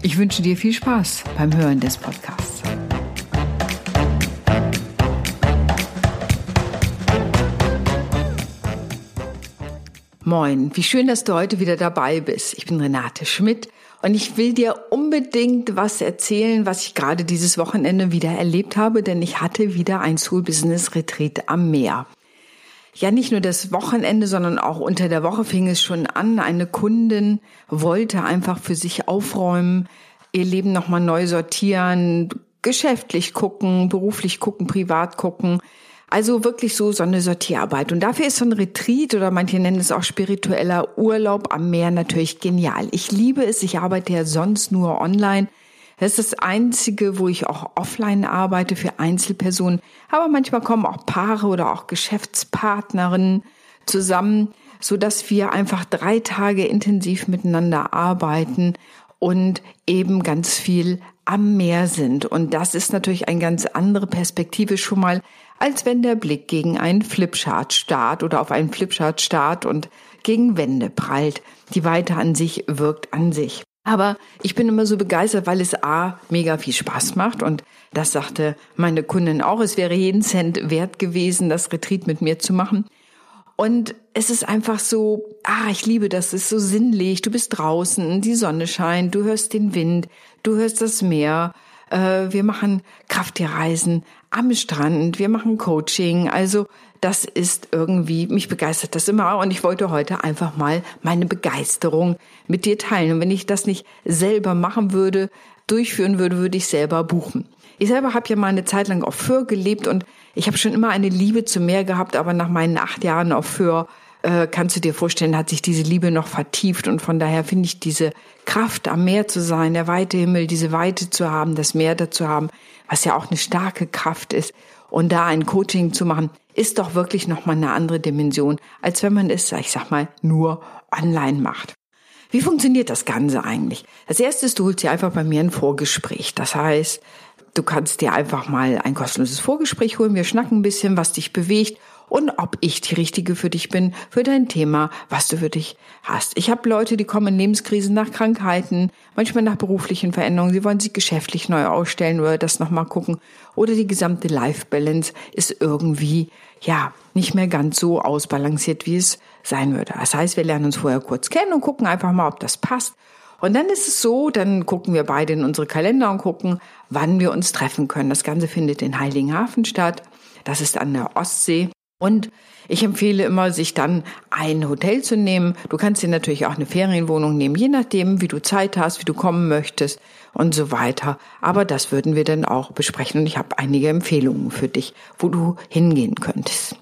Ich wünsche dir viel Spaß beim Hören des Podcasts. Moin, wie schön, dass du heute wieder dabei bist. Ich bin Renate Schmidt und ich will dir unbedingt was erzählen, was ich gerade dieses Wochenende wieder erlebt habe, denn ich hatte wieder ein Soul Business Retreat am Meer. Ja, nicht nur das Wochenende, sondern auch unter der Woche fing es schon an. Eine Kundin wollte einfach für sich aufräumen, ihr Leben nochmal neu sortieren, geschäftlich gucken, beruflich gucken, privat gucken. Also wirklich so so eine Sortierarbeit. Und dafür ist so ein Retreat oder manche nennen es auch spiritueller Urlaub am Meer natürlich genial. Ich liebe es. Ich arbeite ja sonst nur online. Das ist das Einzige, wo ich auch offline arbeite für Einzelpersonen. Aber manchmal kommen auch Paare oder auch Geschäftspartnerinnen zusammen, so dass wir einfach drei Tage intensiv miteinander arbeiten und eben ganz viel am Meer sind. Und das ist natürlich eine ganz andere Perspektive schon mal, als wenn der Blick gegen einen Flipchart starrt oder auf einen Flipchart starrt und gegen Wände prallt. Die Weite an sich wirkt an sich. Aber ich bin immer so begeistert, weil es A, mega viel Spaß macht und das sagte meine Kundin auch. Es wäre jeden Cent wert gewesen, das Retreat mit mir zu machen. Und es ist einfach so, ah, ich liebe das, es ist so sinnlich. Du bist draußen, die Sonne scheint, du hörst den Wind, du hörst das Meer. Äh, wir machen Krafttierreisen am Strand, wir machen Coaching. Also das ist irgendwie, mich begeistert das immer und ich wollte heute einfach mal meine Begeisterung mit dir teilen. Und wenn ich das nicht selber machen würde, durchführen würde, würde ich selber buchen. Ich selber habe ja mal eine Zeit lang auf Föhr glebt und ich habe schon immer eine Liebe zum Meer gehabt, aber nach meinen acht Jahren auf Föhr äh, kannst du dir vorstellen, hat sich diese Liebe noch vertieft und von daher finde ich diese Kraft am Meer zu sein, der weite Himmel, diese Weite zu haben, das Meer dazu haben, was ja auch eine starke Kraft ist und da ein Coaching zu machen, ist doch wirklich noch mal eine andere Dimension, als wenn man es, ich sag mal, nur online macht. Wie funktioniert das Ganze eigentlich? Als erstes, du holst dir einfach bei mir ein Vorgespräch. Das heißt, Du kannst dir einfach mal ein kostenloses Vorgespräch holen. Wir schnacken ein bisschen, was dich bewegt und ob ich die Richtige für dich bin, für dein Thema, was du für dich hast. Ich habe Leute, die kommen in Lebenskrisen nach Krankheiten, manchmal nach beruflichen Veränderungen. Sie wollen sich geschäftlich neu ausstellen oder das nochmal gucken. Oder die gesamte Life Balance ist irgendwie, ja, nicht mehr ganz so ausbalanciert, wie es sein würde. Das heißt, wir lernen uns vorher kurz kennen und gucken einfach mal, ob das passt. Und dann ist es so, dann gucken wir beide in unsere Kalender und gucken, wann wir uns treffen können. Das Ganze findet in Heiligenhafen statt. Das ist an der Ostsee. Und ich empfehle immer, sich dann ein Hotel zu nehmen. Du kannst dir natürlich auch eine Ferienwohnung nehmen, je nachdem, wie du Zeit hast, wie du kommen möchtest und so weiter. Aber das würden wir dann auch besprechen. Und ich habe einige Empfehlungen für dich, wo du hingehen könntest.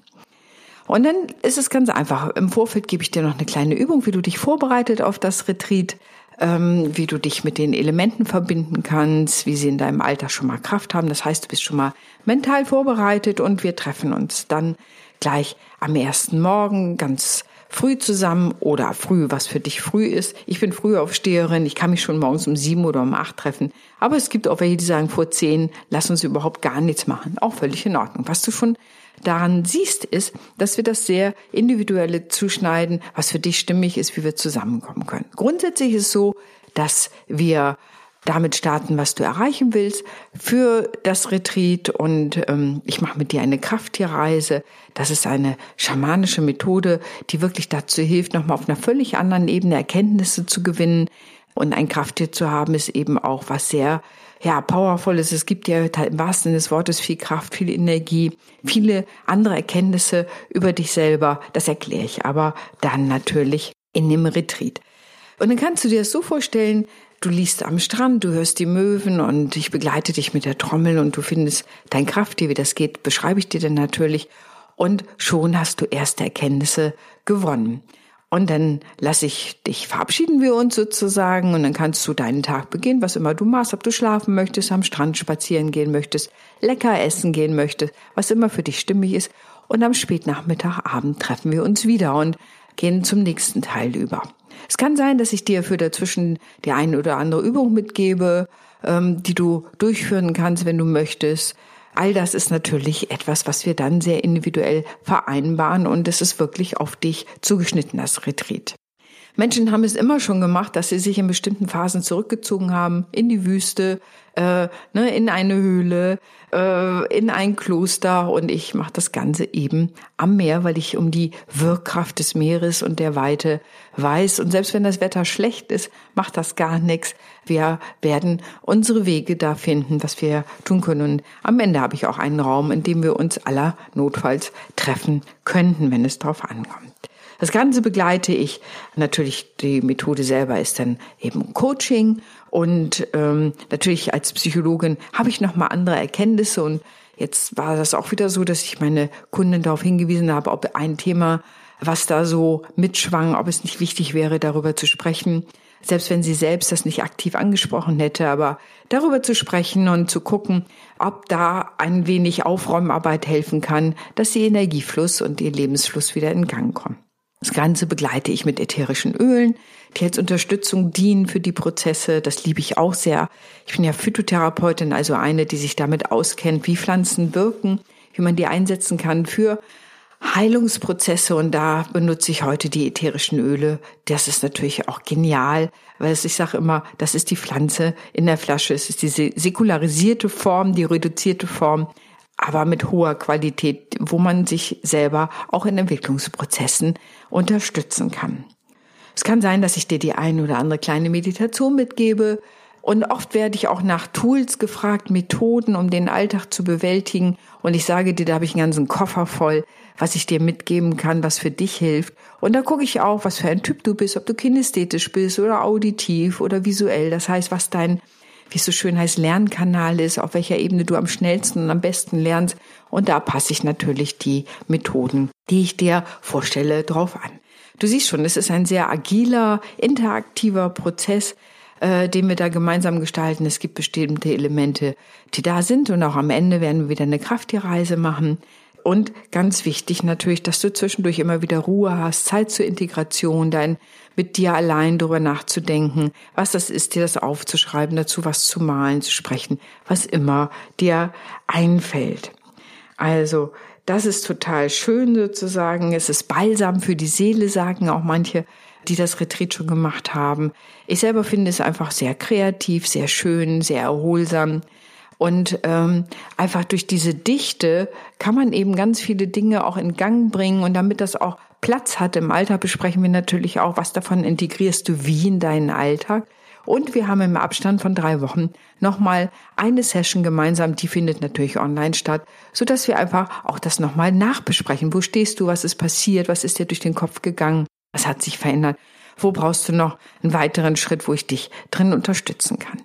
Und dann ist es ganz einfach. Im Vorfeld gebe ich dir noch eine kleine Übung, wie du dich vorbereitet auf das Retreat ähm, wie du dich mit den Elementen verbinden kannst, wie sie in deinem Alter schon mal Kraft haben. Das heißt, du bist schon mal mental vorbereitet und wir treffen uns dann gleich am ersten Morgen ganz früh zusammen oder früh, was für dich früh ist. Ich bin Frühaufsteherin, ich kann mich schon morgens um sieben oder um acht treffen. Aber es gibt auch welche, die sagen vor zehn, lass uns überhaupt gar nichts machen. Auch völlig in Ordnung. Was du schon daran siehst, ist, dass wir das sehr individuelle zuschneiden, was für dich stimmig ist, wie wir zusammenkommen können. Grundsätzlich ist es so, dass wir damit starten, was du erreichen willst für das Retreat. Und ähm, ich mache mit dir eine Krafttierreise. Das ist eine schamanische Methode, die wirklich dazu hilft, nochmal auf einer völlig anderen Ebene Erkenntnisse zu gewinnen. Und ein Krafttier zu haben, ist eben auch was sehr ja, powerful ist. Es gibt ja im wahrsten Sinne des Wortes viel Kraft, viel Energie, viele andere Erkenntnisse über dich selber. Das erkläre ich aber dann natürlich in dem Retreat. Und dann kannst du dir das so vorstellen, du liest am Strand, du hörst die Möwen und ich begleite dich mit der Trommel und du findest dein Krafttier, wie das geht, beschreibe ich dir dann natürlich. Und schon hast du erste Erkenntnisse gewonnen. Und dann lasse ich dich, verabschieden wir uns sozusagen und dann kannst du deinen Tag beginnen, was immer du machst, ob du schlafen möchtest, am Strand spazieren gehen möchtest, lecker essen gehen möchtest, was immer für dich stimmig ist. Und am Spätnachmittag, Abend treffen wir uns wieder und gehen zum nächsten Teil über. Es kann sein, dass ich dir für dazwischen die eine oder andere Übung mitgebe, ähm, die du durchführen kannst, wenn du möchtest. All das ist natürlich etwas, was wir dann sehr individuell vereinbaren und es ist wirklich auf dich zugeschnitten, das Retreat. Menschen haben es immer schon gemacht, dass sie sich in bestimmten Phasen zurückgezogen haben, in die Wüste, äh, ne, in eine Höhle, äh, in ein Kloster und ich mache das Ganze eben am Meer, weil ich um die Wirkkraft des Meeres und der Weite weiß. Und selbst wenn das Wetter schlecht ist, macht das gar nichts. Wir werden unsere Wege da finden, was wir tun können. Und am Ende habe ich auch einen Raum, in dem wir uns aller notfalls treffen könnten, wenn es darauf ankommt. Das Ganze begleite ich. Natürlich, die Methode selber ist dann eben Coaching. Und ähm, natürlich als Psychologin habe ich nochmal andere Erkenntnisse. Und jetzt war das auch wieder so, dass ich meine Kunden darauf hingewiesen habe, ob ein Thema, was da so mitschwang, ob es nicht wichtig wäre, darüber zu sprechen selbst wenn sie selbst das nicht aktiv angesprochen hätte, aber darüber zu sprechen und zu gucken, ob da ein wenig Aufräumarbeit helfen kann, dass ihr Energiefluss und ihr Lebensfluss wieder in Gang kommen. Das Ganze begleite ich mit ätherischen Ölen, die als Unterstützung dienen für die Prozesse. Das liebe ich auch sehr. Ich bin ja Phytotherapeutin, also eine, die sich damit auskennt, wie Pflanzen wirken, wie man die einsetzen kann für Heilungsprozesse. Und da benutze ich heute die ätherischen Öle. Das ist natürlich auch genial, weil ich sage immer, das ist die Pflanze in der Flasche. Es ist diese säkularisierte Form, die reduzierte Form aber mit hoher Qualität, wo man sich selber auch in Entwicklungsprozessen unterstützen kann. Es kann sein, dass ich dir die ein oder andere kleine Meditation mitgebe. Und oft werde ich auch nach Tools gefragt, Methoden, um den Alltag zu bewältigen. Und ich sage dir, da habe ich einen ganzen Koffer voll, was ich dir mitgeben kann, was für dich hilft. Und da gucke ich auch, was für ein Typ du bist, ob du kinästhetisch bist oder auditiv oder visuell. Das heißt, was dein wie es so schön heißt, Lernkanal ist, auf welcher Ebene du am schnellsten und am besten lernst. Und da passe ich natürlich die Methoden, die ich dir vorstelle, drauf an. Du siehst schon, es ist ein sehr agiler, interaktiver Prozess, äh, den wir da gemeinsam gestalten. Es gibt bestimmte Elemente, die da sind und auch am Ende werden wir wieder eine Krafttierreise machen. Und ganz wichtig natürlich, dass du zwischendurch immer wieder Ruhe hast, Zeit zur Integration, dein mit dir allein darüber nachzudenken, was das ist, dir das aufzuschreiben, dazu was zu malen, zu sprechen, was immer dir einfällt. Also, das ist total schön sozusagen. Es ist Balsam für die Seele, sagen auch manche, die das Retreat schon gemacht haben. Ich selber finde es einfach sehr kreativ, sehr schön, sehr erholsam. Und ähm, einfach durch diese Dichte kann man eben ganz viele Dinge auch in Gang bringen. Und damit das auch Platz hat im Alltag, besprechen wir natürlich auch, was davon integrierst du wie in deinen Alltag. Und wir haben im Abstand von drei Wochen nochmal eine Session gemeinsam, die findet natürlich online statt, so dass wir einfach auch das nochmal nachbesprechen. Wo stehst du? Was ist passiert? Was ist dir durch den Kopf gegangen? Was hat sich verändert? Wo brauchst du noch einen weiteren Schritt, wo ich dich drin unterstützen kann?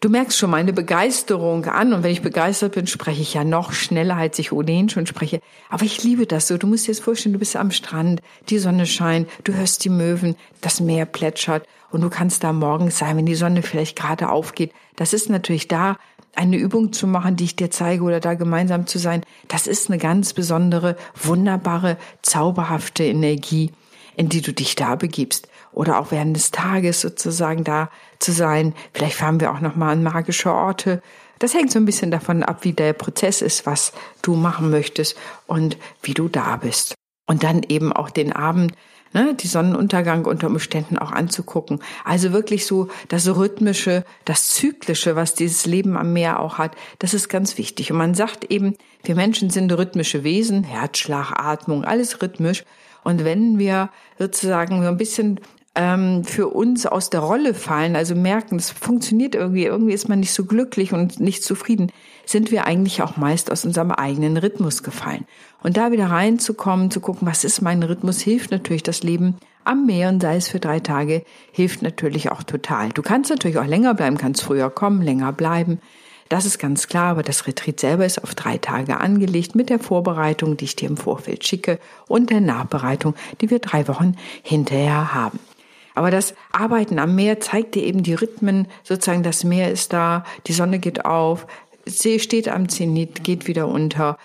Du merkst schon meine Begeisterung an und wenn ich begeistert bin, spreche ich ja noch schneller, als ich ohnehin schon spreche. Aber ich liebe das so. Du musst dir jetzt vorstellen, du bist am Strand, die Sonne scheint, du hörst die Möwen, das Meer plätschert und du kannst da morgens sein, wenn die Sonne vielleicht gerade aufgeht. Das ist natürlich da eine Übung zu machen, die ich dir zeige oder da gemeinsam zu sein. Das ist eine ganz besondere, wunderbare, zauberhafte Energie, in die du dich da begibst oder auch während des Tages sozusagen da zu sein. Vielleicht fahren wir auch noch mal an magische Orte. Das hängt so ein bisschen davon ab, wie der Prozess ist, was du machen möchtest und wie du da bist. Und dann eben auch den Abend, ne, die Sonnenuntergang unter Umständen auch anzugucken. Also wirklich so das Rhythmische, das Zyklische, was dieses Leben am Meer auch hat, das ist ganz wichtig. Und man sagt eben, wir Menschen sind rhythmische Wesen, Herzschlag, Atmung, alles rhythmisch. Und wenn wir sozusagen so ein bisschen ähm, für uns aus der Rolle fallen, also merken, es funktioniert irgendwie, irgendwie ist man nicht so glücklich und nicht zufrieden, sind wir eigentlich auch meist aus unserem eigenen Rhythmus gefallen. Und da wieder reinzukommen, zu gucken, was ist mein Rhythmus, hilft natürlich das Leben am Meer und sei es für drei Tage, hilft natürlich auch total. Du kannst natürlich auch länger bleiben, kannst früher kommen, länger bleiben. Das ist ganz klar, aber das Retreat selber ist auf drei Tage angelegt mit der Vorbereitung, die ich dir im Vorfeld schicke und der Nachbereitung, die wir drei Wochen hinterher haben. Aber das Arbeiten am Meer zeigt dir eben die Rhythmen, sozusagen das Meer ist da, die Sonne geht auf, See steht am Zenit, geht wieder unter.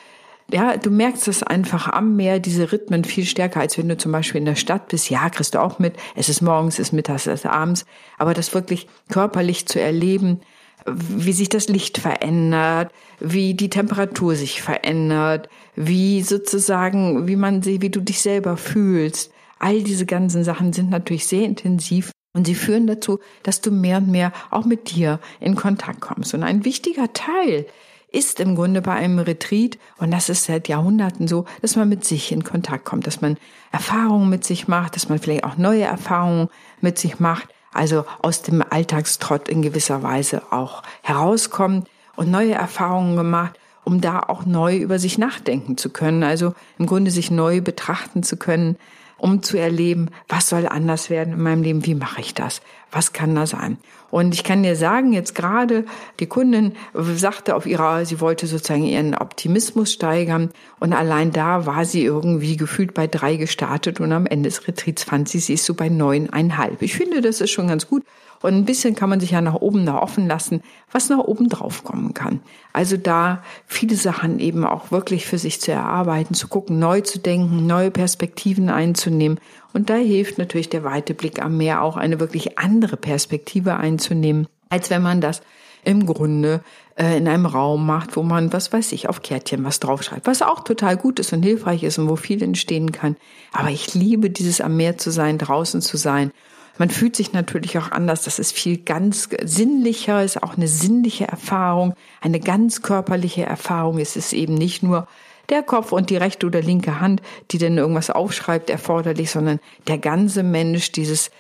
Ja, du merkst es einfach am Meer, diese Rhythmen viel stärker, als wenn du zum Beispiel in der Stadt bist. Ja, kriegst du auch mit. Es ist morgens, es ist mittags, es ist abends. Aber das wirklich körperlich zu erleben, wie sich das Licht verändert, wie die Temperatur sich verändert, wie sozusagen, wie man sie, wie du dich selber fühlst. All diese ganzen Sachen sind natürlich sehr intensiv und sie führen dazu, dass du mehr und mehr auch mit dir in Kontakt kommst. Und ein wichtiger Teil ist im Grunde bei einem Retreat, und das ist seit Jahrhunderten so, dass man mit sich in Kontakt kommt, dass man Erfahrungen mit sich macht, dass man vielleicht auch neue Erfahrungen mit sich macht, also aus dem Alltagstrott in gewisser Weise auch herauskommt und neue Erfahrungen gemacht, um da auch neu über sich nachdenken zu können, also im Grunde sich neu betrachten zu können, um zu erleben, was soll anders werden in meinem Leben, wie mache ich das, was kann da sein. Und ich kann dir sagen, jetzt gerade die Kundin sagte auf ihrer, sie wollte sozusagen ihren Optimismus steigern und allein da war sie irgendwie gefühlt bei drei gestartet und am Ende des Retreats fand sie, sie ist so bei neuneinhalb. Ich finde, das ist schon ganz gut und ein bisschen kann man sich ja nach oben da offen lassen, was nach oben drauf kommen kann. Also da viele Sachen eben auch wirklich für sich zu erarbeiten, zu gucken, neu zu denken, neue Perspektiven einzunehmen. Und da hilft natürlich der weite Blick am Meer auch eine wirklich andere Perspektive einzunehmen, als wenn man das im Grunde äh, in einem Raum macht, wo man, was weiß ich, auf Kärtchen was draufschreibt, was auch total gut ist und hilfreich ist und wo viel entstehen kann. Aber ich liebe dieses am Meer zu sein, draußen zu sein man fühlt sich natürlich auch anders. Das ist viel ganz sinnlicher, ist auch eine sinnliche Erfahrung, eine ganz körperliche Erfahrung. Es ist eben nicht nur der Kopf und die rechte oder linke Hand, die denn irgendwas aufschreibt, erforderlich, sondern der ganze Mensch, dieses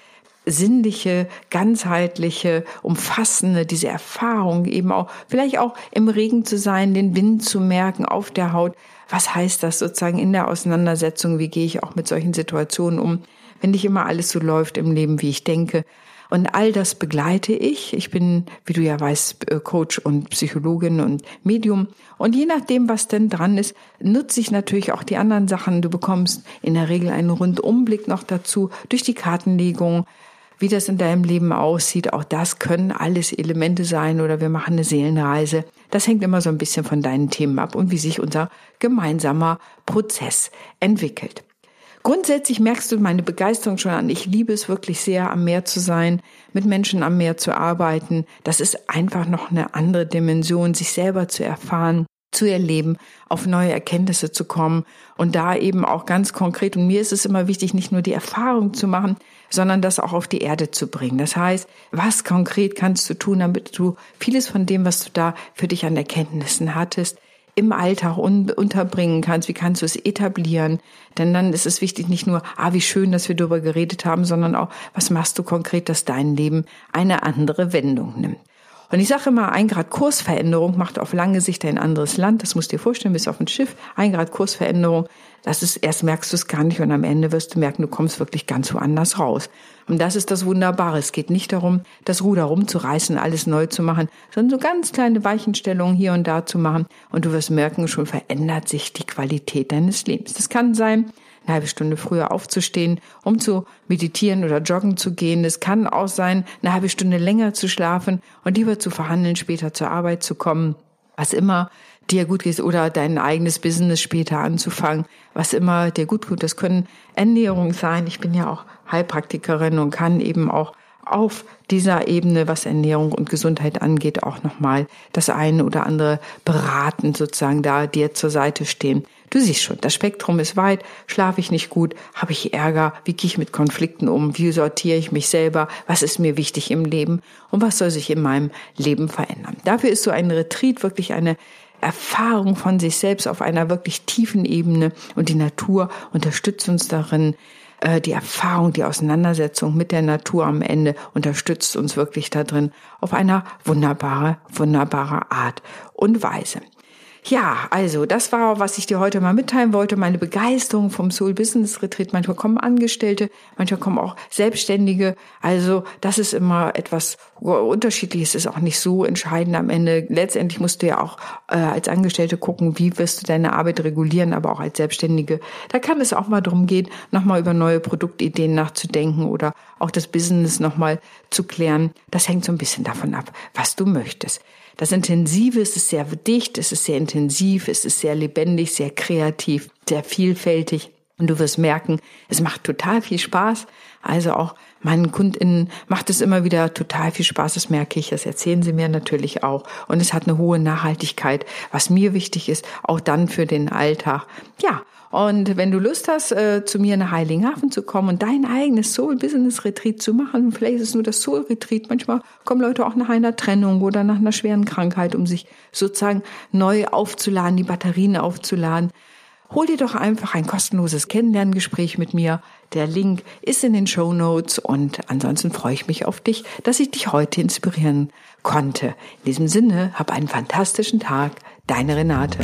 sinnliche, ganzheitliche, umfassende, diese Erfahrung eben auch, vielleicht auch im Regen zu sein, den Wind zu merken auf der Haut. Was heißt das sozusagen in der Auseinandersetzung? Wie gehe ich auch mit solchen Situationen um? wenn nicht immer alles so läuft im Leben, wie ich denke. Und all das begleite ich. Ich bin, wie du ja weißt, äh, Coach und Psychologin und Medium. Und je nachdem, was denn dran ist, nutze ich natürlich auch die anderen Sachen. Du bekommst in der Regel einen Rundumblick noch dazu durch die Kartenlegung, wie das in deinem Leben aussieht. Auch das können alles Elemente sein oder wir machen eine Seelenreise. Das hängt immer so ein bisschen von deinen Themen ab und wie sich unser gemeinsamer Prozess entwickelt. Grundsätzlich merkst du meine Begeisterung schon an. Ich liebe es wirklich sehr, am Meer zu sein, mit Menschen am Meer zu arbeiten. Das ist einfach noch eine andere Dimension, sich selber zu erfahren, zu erleben, auf neue Erkenntnisse zu kommen und da eben auch ganz konkret. Und mir ist es immer wichtig, nicht nur die Erfahrung zu machen, sondern das auch auf die Erde zu bringen. Das heißt, was konkret kannst du tun, damit du vieles von dem, was du da für dich an Erkenntnissen hattest, im Alltag un unterbringen kannst, wie kannst du es etablieren. Denn dann ist es wichtig, nicht nur, ah, wie schön, dass wir darüber geredet haben, sondern auch, was machst du konkret, dass dein Leben eine andere Wendung nimmt. Und ich sage immer, ein Grad Kursveränderung macht auf lange Sicht ein anderes Land. Das musst du dir vorstellen, bist auf dem Schiff, ein Grad Kursveränderung. Das ist, erst merkst du es gar nicht und am Ende wirst du merken, du kommst wirklich ganz woanders raus. Und das ist das Wunderbare. Es geht nicht darum, das Ruder rumzureißen, alles neu zu machen, sondern so ganz kleine Weichenstellungen hier und da zu machen. Und du wirst merken, schon verändert sich die Qualität deines Lebens. Das kann sein, eine halbe Stunde früher aufzustehen, um zu meditieren oder joggen zu gehen. Es kann auch sein, eine halbe Stunde länger zu schlafen und lieber zu verhandeln, später zur Arbeit zu kommen. Was immer dir gut geht oder dein eigenes Business später anzufangen, was immer dir gut tut. Das können Ernährung sein. Ich bin ja auch Heilpraktikerin und kann eben auch auf dieser Ebene, was Ernährung und Gesundheit angeht, auch nochmal das eine oder andere beraten, sozusagen da dir zur Seite stehen. Du siehst schon, das Spektrum ist weit, schlafe ich nicht gut, habe ich Ärger, wie gehe ich mit Konflikten um, wie sortiere ich mich selber, was ist mir wichtig im Leben und was soll sich in meinem Leben verändern. Dafür ist so ein Retreat wirklich eine Erfahrung von sich selbst auf einer wirklich tiefen Ebene und die Natur unterstützt uns darin, äh, die Erfahrung, die Auseinandersetzung mit der Natur am Ende unterstützt uns wirklich da drin auf einer wunderbare, wunderbare Art und Weise. Ja, also das war, was ich dir heute mal mitteilen wollte, meine Begeisterung vom Soul Business Retreat. Manchmal kommen Angestellte, manchmal kommen auch Selbstständige. Also das ist immer etwas unterschiedliches, ist auch nicht so entscheidend am Ende. Letztendlich musst du ja auch äh, als Angestellte gucken, wie wirst du deine Arbeit regulieren, aber auch als Selbstständige. Da kann es auch mal darum gehen, nochmal über neue Produktideen nachzudenken oder auch das Business nochmal zu klären. Das hängt so ein bisschen davon ab, was du möchtest. Das Intensive ist es sehr dicht, es ist sehr intensiv, es ist sehr lebendig, sehr kreativ, sehr vielfältig. Und du wirst merken, es macht total viel Spaß. Also auch meinen KundInnen macht es immer wieder total viel Spaß. Das merke ich. Das erzählen sie mir natürlich auch. Und es hat eine hohe Nachhaltigkeit, was mir wichtig ist, auch dann für den Alltag. Ja. Und wenn du Lust hast, äh, zu mir nach Heiligenhafen zu kommen und dein eigenes Soul Business Retreat zu machen, vielleicht ist es nur das Soul Retreat. Manchmal kommen Leute auch nach einer Trennung oder nach einer schweren Krankheit, um sich sozusagen neu aufzuladen, die Batterien aufzuladen. Hol dir doch einfach ein kostenloses Kennenlerngespräch mit mir. Der Link ist in den Show Notes und ansonsten freue ich mich auf dich, dass ich dich heute inspirieren konnte. In diesem Sinne, hab einen fantastischen Tag. Deine Renate.